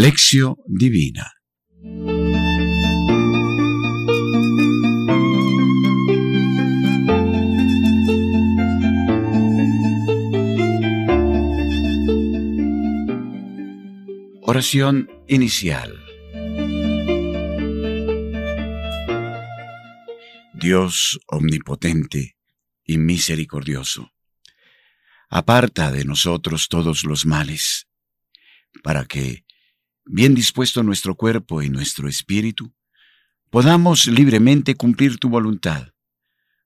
Lección Divina. Oración inicial. Dios omnipotente y misericordioso, aparta de nosotros todos los males, para que, bien dispuesto nuestro cuerpo y nuestro espíritu, podamos libremente cumplir tu voluntad.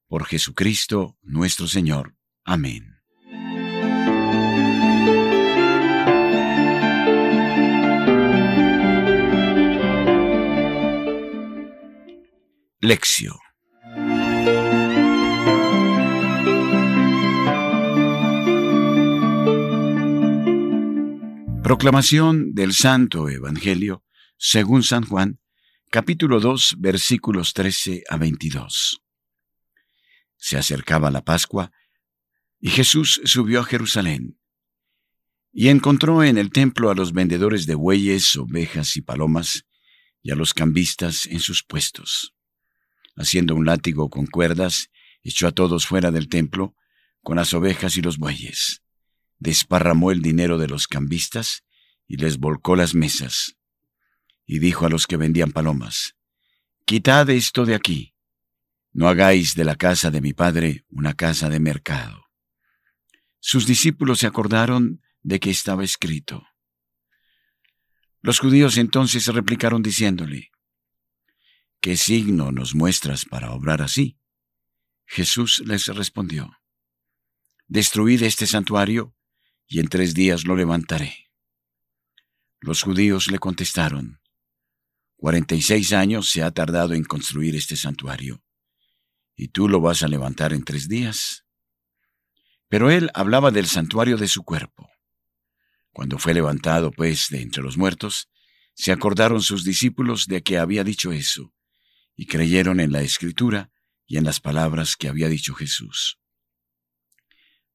Por Jesucristo nuestro Señor. Amén. Lección Proclamación del Santo Evangelio según San Juan, capítulo 2, versículos 13 a 22. Se acercaba la Pascua y Jesús subió a Jerusalén y encontró en el templo a los vendedores de bueyes, ovejas y palomas y a los cambistas en sus puestos. Haciendo un látigo con cuerdas, echó a todos fuera del templo con las ovejas y los bueyes desparramó el dinero de los cambistas y les volcó las mesas. Y dijo a los que vendían palomas, Quitad esto de aquí, no hagáis de la casa de mi padre una casa de mercado. Sus discípulos se acordaron de que estaba escrito. Los judíos entonces replicaron diciéndole, ¿Qué signo nos muestras para obrar así? Jesús les respondió, Destruid este santuario y en tres días lo levantaré. Los judíos le contestaron, Cuarenta y seis años se ha tardado en construir este santuario, ¿y tú lo vas a levantar en tres días? Pero él hablaba del santuario de su cuerpo. Cuando fue levantado, pues, de entre los muertos, se acordaron sus discípulos de que había dicho eso, y creyeron en la escritura y en las palabras que había dicho Jesús.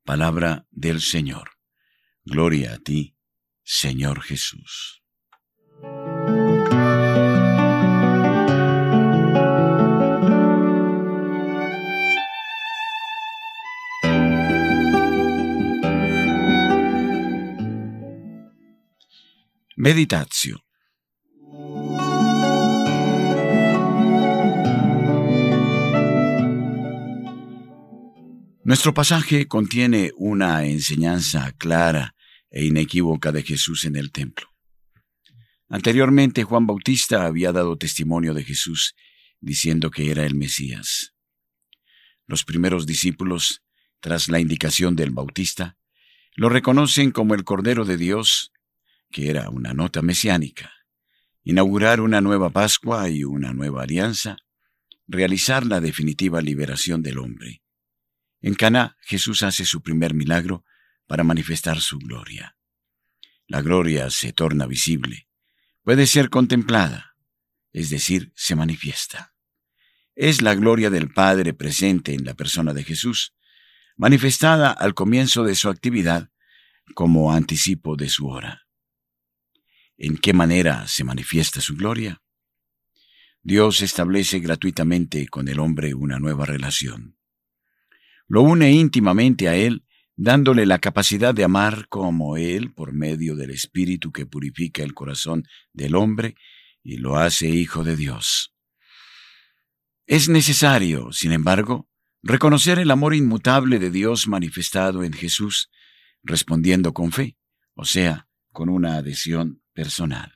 Palabra del Señor. Gloria a ti, Señor Jesús. Nuestro pasaje contiene una enseñanza clara e inequívoca de Jesús en el templo. Anteriormente Juan Bautista había dado testimonio de Jesús diciendo que era el Mesías. Los primeros discípulos, tras la indicación del Bautista, lo reconocen como el Cordero de Dios, que era una nota mesiánica, inaugurar una nueva Pascua y una nueva alianza, realizar la definitiva liberación del hombre. En Caná, Jesús hace su primer milagro para manifestar su gloria. La gloria se torna visible, puede ser contemplada, es decir, se manifiesta. Es la gloria del Padre presente en la persona de Jesús, manifestada al comienzo de su actividad como anticipo de su hora. ¿En qué manera se manifiesta su gloria? Dios establece gratuitamente con el hombre una nueva relación. Lo une íntimamente a Él dándole la capacidad de amar como Él por medio del Espíritu que purifica el corazón del hombre y lo hace hijo de Dios. Es necesario, sin embargo, reconocer el amor inmutable de Dios manifestado en Jesús, respondiendo con fe, o sea, con una adhesión personal.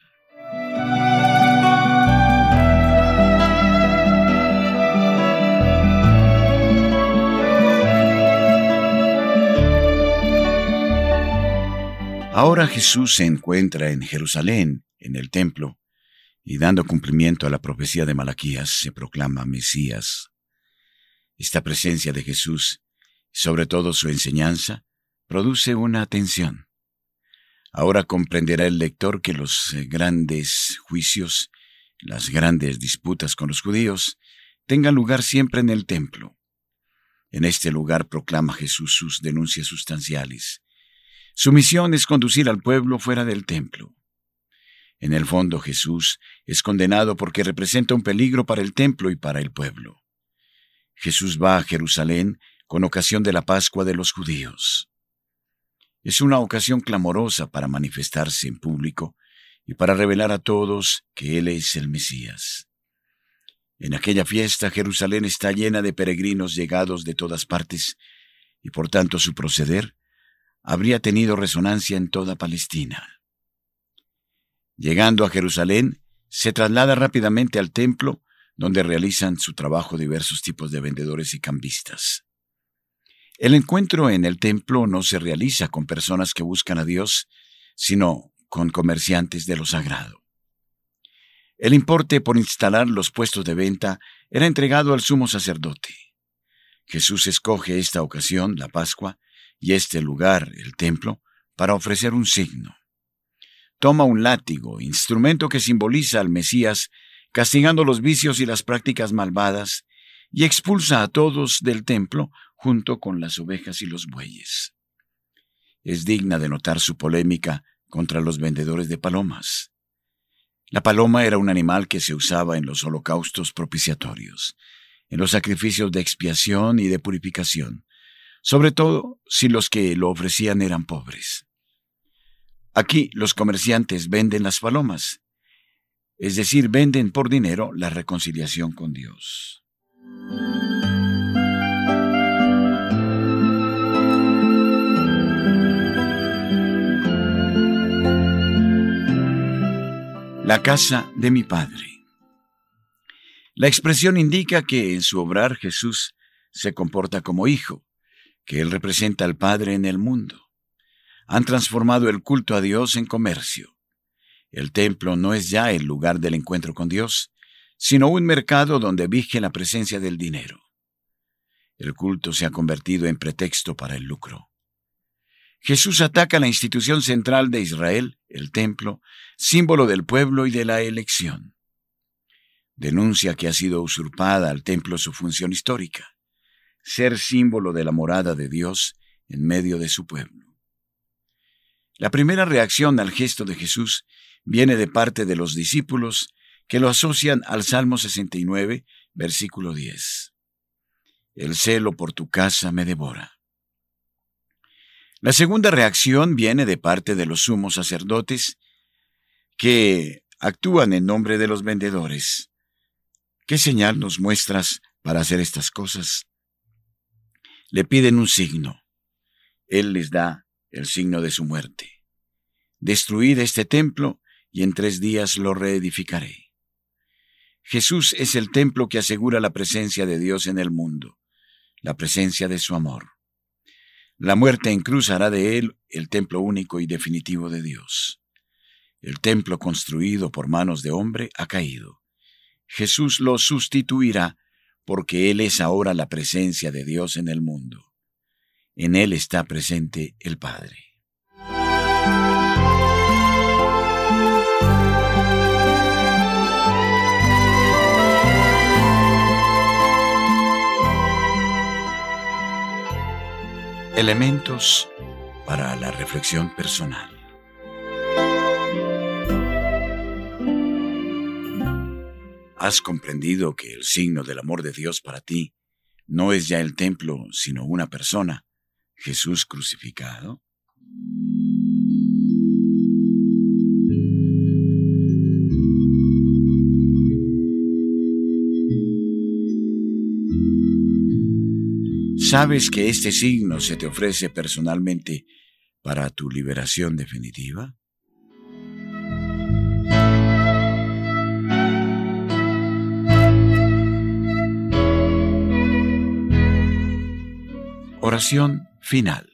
Ahora Jesús se encuentra en Jerusalén, en el templo, y dando cumplimiento a la profecía de Malaquías, se proclama Mesías. Esta presencia de Jesús, sobre todo su enseñanza, produce una atención. Ahora comprenderá el lector que los grandes juicios, las grandes disputas con los judíos, tengan lugar siempre en el templo. En este lugar proclama Jesús sus denuncias sustanciales, su misión es conducir al pueblo fuera del templo. En el fondo Jesús es condenado porque representa un peligro para el templo y para el pueblo. Jesús va a Jerusalén con ocasión de la Pascua de los judíos. Es una ocasión clamorosa para manifestarse en público y para revelar a todos que Él es el Mesías. En aquella fiesta Jerusalén está llena de peregrinos llegados de todas partes, y por tanto su proceder habría tenido resonancia en toda Palestina. Llegando a Jerusalén, se traslada rápidamente al templo, donde realizan su trabajo diversos tipos de vendedores y cambistas. El encuentro en el templo no se realiza con personas que buscan a Dios, sino con comerciantes de lo sagrado. El importe por instalar los puestos de venta era entregado al sumo sacerdote. Jesús escoge esta ocasión, la Pascua, y este lugar, el templo, para ofrecer un signo. Toma un látigo, instrumento que simboliza al Mesías, castigando los vicios y las prácticas malvadas, y expulsa a todos del templo junto con las ovejas y los bueyes. Es digna de notar su polémica contra los vendedores de palomas. La paloma era un animal que se usaba en los holocaustos propiciatorios, en los sacrificios de expiación y de purificación, sobre todo si los que lo ofrecían eran pobres. Aquí los comerciantes venden las palomas, es decir, venden por dinero la reconciliación con Dios. La casa de mi Padre. La expresión indica que en su obrar Jesús se comporta como hijo, que Él representa al Padre en el mundo. Han transformado el culto a Dios en comercio. El templo no es ya el lugar del encuentro con Dios, sino un mercado donde vige la presencia del dinero. El culto se ha convertido en pretexto para el lucro. Jesús ataca la institución central de Israel, el templo, símbolo del pueblo y de la elección. Denuncia que ha sido usurpada al templo su función histórica, ser símbolo de la morada de Dios en medio de su pueblo. La primera reacción al gesto de Jesús viene de parte de los discípulos que lo asocian al Salmo 69, versículo 10. El celo por tu casa me devora. La segunda reacción viene de parte de los sumos sacerdotes que actúan en nombre de los vendedores. ¿Qué señal nos muestras para hacer estas cosas? Le piden un signo. Él les da el signo de su muerte. Destruid este templo y en tres días lo reedificaré. Jesús es el templo que asegura la presencia de Dios en el mundo, la presencia de su amor. La muerte en cruz hará de él el templo único y definitivo de Dios. El templo construido por manos de hombre ha caído. Jesús lo sustituirá porque Él es ahora la presencia de Dios en el mundo. En Él está presente el Padre. Elementos para la reflexión personal. ¿Has comprendido que el signo del amor de Dios para ti no es ya el templo, sino una persona, Jesús crucificado? ¿Sabes que este signo se te ofrece personalmente para tu liberación definitiva? Oración final.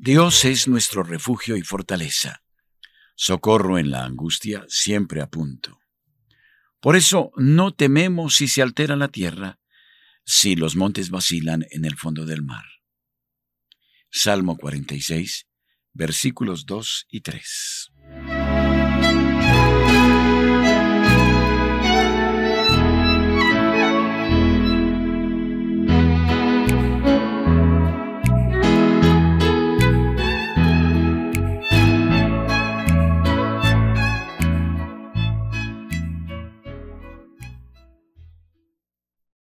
Dios es nuestro refugio y fortaleza socorro en la angustia siempre a punto. Por eso no tememos si se altera la tierra, si los montes vacilan en el fondo del mar. Salmo 46, versículos 2 y 3.